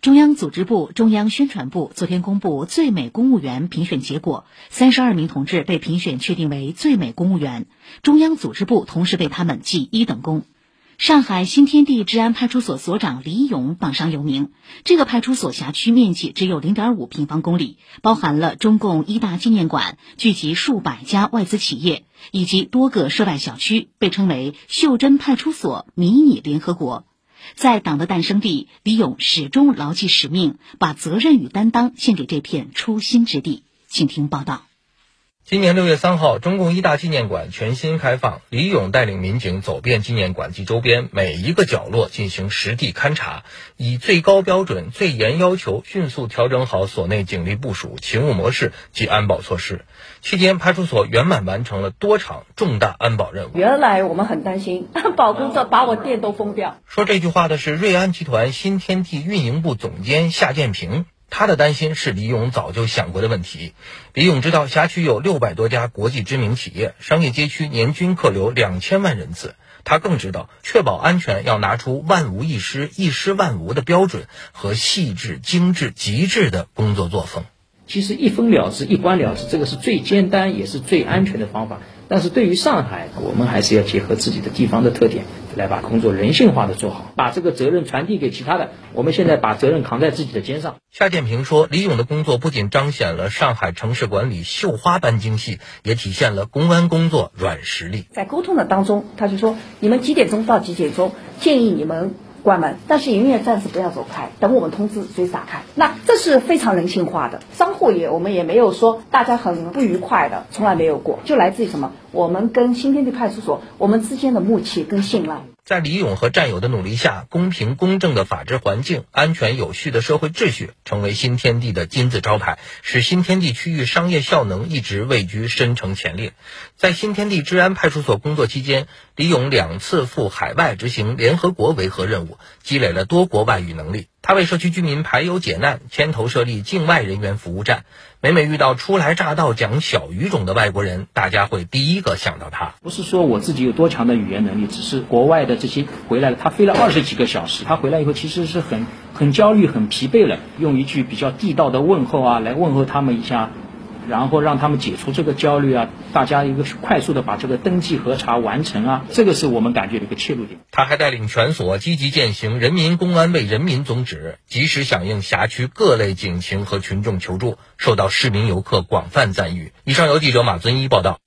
中央组织部、中央宣传部昨天公布最美公务员评选结果，三十二名同志被评选确定为最美公务员，中央组织部同时为他们记一等功。上海新天地治安派出所所长李勇榜上有名。这个派出所辖区面积只有零点五平方公里，包含了中共一大纪念馆，聚集数百家外资企业以及多个涉外小区，被称为“袖珍派出所迷你联合国”。在党的诞生地，李勇始终牢记使命，把责任与担当献给这片初心之地。请听报道。今年六月三号，中共一大纪念馆全新开放，李勇带领民警走遍纪念馆及周边每一个角落进行实地勘查，以最高标准、最严要求，迅速调整好所内警力部署、勤务模式及安保措施。期间，派出所圆满完成了多场重大安保任务。原来我们很担心安保工作把我店都封掉。说这句话的是瑞安集团新天地运营部总监夏建平。他的担心是李勇早就想过的问题。李勇知道辖区有六百多家国际知名企业，商业街区年均客流两千万人次。他更知道，确保安全要拿出万无一失、一失万无的标准和细致、精致、极致的工作作风。其实一分了之、一关了之，这个是最简单也是最安全的方法。但是对于上海，我们还是要结合自己的地方的特点，来把工作人性化的做好，把这个责任传递给其他的。我们现在把责任扛在自己的肩上。夏建平说，李勇的工作不仅彰显了上海城市管理绣花般精细，也体现了公安工作软实力。在沟通的当中，他就说：“你们几点钟到几点钟？建议你们。”关门，但是营业暂时不要走开，等我们通知随时打开。那这是非常人性化的，商户也我们也没有说大家很不愉快的，从来没有过，就来自于什么？我们跟新天地派出所我们之间的默契跟信赖。在李勇和战友的努力下，公平公正的法治环境、安全有序的社会秩序，成为新天地的金字招牌，使新天地区域商业效能一直位居深城前列。在新天地治安派出所工作期间，李勇两次赴海外执行联合国维和任务，积累了多国外语能力。他为社区居民排忧解难，牵头设立境外人员服务站。每每遇到初来乍到讲小语种的外国人，大家会第一个想到他。不是说我自己有多强的语言能力，只是国外的这些回来了，他飞了二十几个小时，他回来以后其实是很很焦虑、很疲惫了。用一句比较地道的问候啊，来问候他们一下。然后让他们解除这个焦虑啊，大家一个快速的把这个登记核查完成啊，这个是我们感觉的一个切入点。他还带领全所积极践行人民公安为人民宗旨，及时响应辖区各类警情和群众求助，受到市民游客广泛赞誉。以上由记者马尊一报道。